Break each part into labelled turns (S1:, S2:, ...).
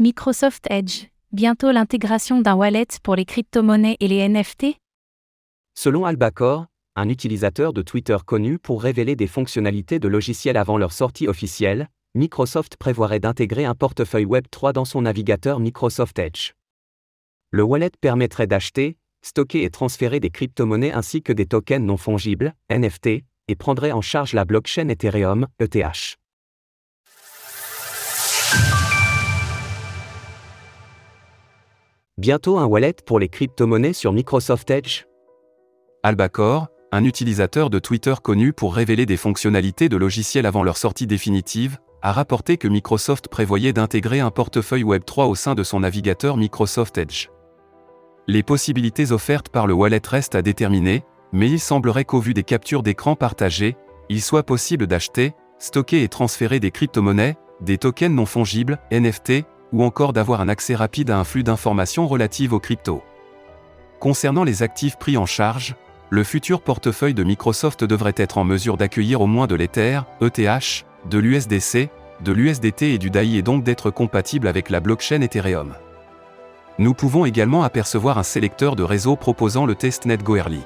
S1: Microsoft Edge, bientôt l'intégration d'un wallet pour les crypto-monnaies et les NFT
S2: Selon Albacore, un utilisateur de Twitter connu pour révéler des fonctionnalités de logiciels avant leur sortie officielle, Microsoft prévoirait d'intégrer un portefeuille Web3 dans son navigateur Microsoft Edge. Le wallet permettrait d'acheter, stocker et transférer des crypto-monnaies ainsi que des tokens non fongibles, NFT, et prendrait en charge la blockchain Ethereum, ETH. Bientôt un wallet pour les crypto-monnaies sur Microsoft Edge
S3: Albacore, un utilisateur de Twitter connu pour révéler des fonctionnalités de logiciels avant leur sortie définitive, a rapporté que Microsoft prévoyait d'intégrer un portefeuille Web3 au sein de son navigateur Microsoft Edge. Les possibilités offertes par le wallet restent à déterminer, mais il semblerait qu'au vu des captures d'écran partagées, il soit possible d'acheter, stocker et transférer des crypto-monnaies, des tokens non fongibles, NFT, ou encore d'avoir un accès rapide à un flux d'informations relatives aux cryptos. Concernant les actifs pris en charge, le futur portefeuille de Microsoft devrait être en mesure d'accueillir au moins de l'Ether, ETH, de l'USDC, de l'USDT et du DAI et donc d'être compatible avec la blockchain Ethereum. Nous pouvons également apercevoir un sélecteur de réseau proposant le testnet Goerli.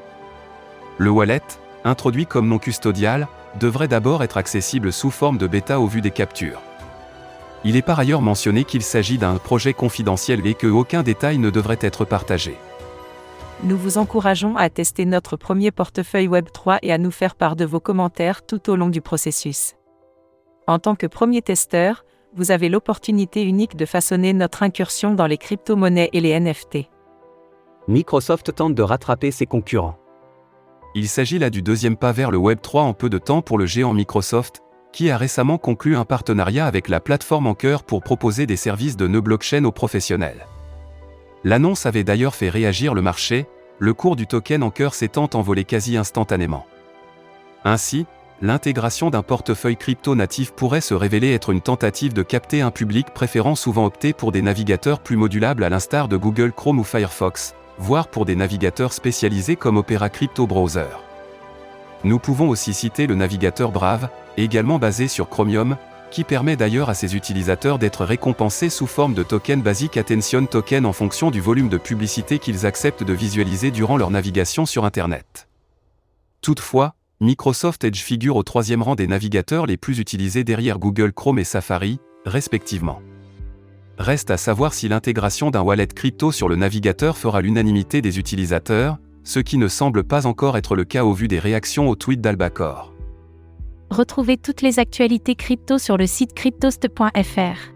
S3: Le wallet, introduit comme non custodial, devrait d'abord être accessible sous forme de bêta au vu des captures. Il est par ailleurs mentionné qu'il s'agit d'un projet confidentiel et que aucun détail ne devrait être partagé.
S4: Nous vous encourageons à tester notre premier portefeuille Web3 et à nous faire part de vos commentaires tout au long du processus. En tant que premier testeur, vous avez l'opportunité unique de façonner notre incursion dans les crypto-monnaies et les NFT.
S2: Microsoft tente de rattraper ses concurrents.
S3: Il s'agit là du deuxième pas vers le Web3 en peu de temps pour le géant Microsoft, qui a récemment conclu un partenariat avec la plateforme Anchor pour proposer des services de nœud blockchain aux professionnels. L'annonce avait d'ailleurs fait réagir le marché, le cours du token Anchor s'étant envolé quasi instantanément. Ainsi, l'intégration d'un portefeuille crypto natif pourrait se révéler être une tentative de capter un public préférant souvent opter pour des navigateurs plus modulables à l'instar de Google Chrome ou Firefox, voire pour des navigateurs spécialisés comme Opera Crypto Browser. Nous pouvons aussi citer le navigateur Brave, également basé sur Chromium, qui permet d'ailleurs à ses utilisateurs d'être récompensés sous forme de token Basic Attention Token en fonction du volume de publicité qu'ils acceptent de visualiser durant leur navigation sur Internet. Toutefois, Microsoft Edge figure au troisième rang des navigateurs les plus utilisés derrière Google Chrome et Safari, respectivement. Reste à savoir si l'intégration d'un wallet crypto sur le navigateur fera l'unanimité des utilisateurs, ce qui ne semble pas encore être le cas au vu des réactions aux tweets d'Albacore.
S1: Retrouvez toutes les actualités crypto sur le site cryptost.fr.